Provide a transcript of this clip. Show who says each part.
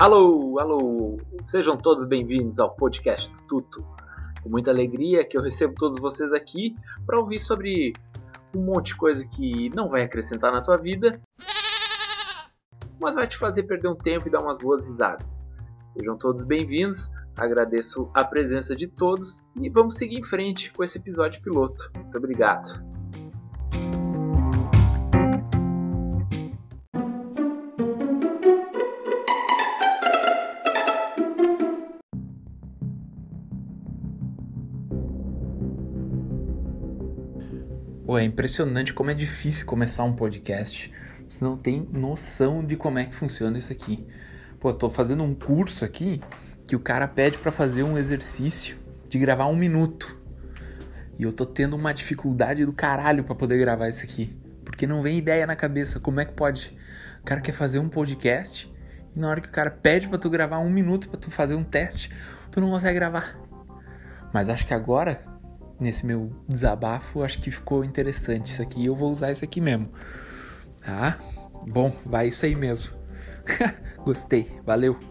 Speaker 1: Alô, alô! Sejam todos bem-vindos ao podcast do Tuto. Com muita alegria que eu recebo todos vocês aqui para ouvir sobre um monte de coisa que não vai acrescentar na tua vida, mas vai te fazer perder um tempo e dar umas boas risadas. Sejam todos bem-vindos, agradeço a presença de todos e vamos seguir em frente com esse episódio piloto. Muito obrigado.
Speaker 2: Pô, é impressionante como é difícil começar um podcast. Você não tem noção de como é que funciona isso aqui. Pô, tô fazendo um curso aqui que o cara pede para fazer um exercício de gravar um minuto. E eu tô tendo uma dificuldade do caralho para poder gravar isso aqui. Porque não vem ideia na cabeça. Como é que pode? O cara quer fazer um podcast e na hora que o cara pede para tu gravar um minuto para tu fazer um teste, tu não consegue gravar. Mas acho que agora nesse meu desabafo, acho que ficou interessante isso aqui. Eu vou usar isso aqui mesmo. Tá? Bom, vai isso aí mesmo. Gostei. Valeu.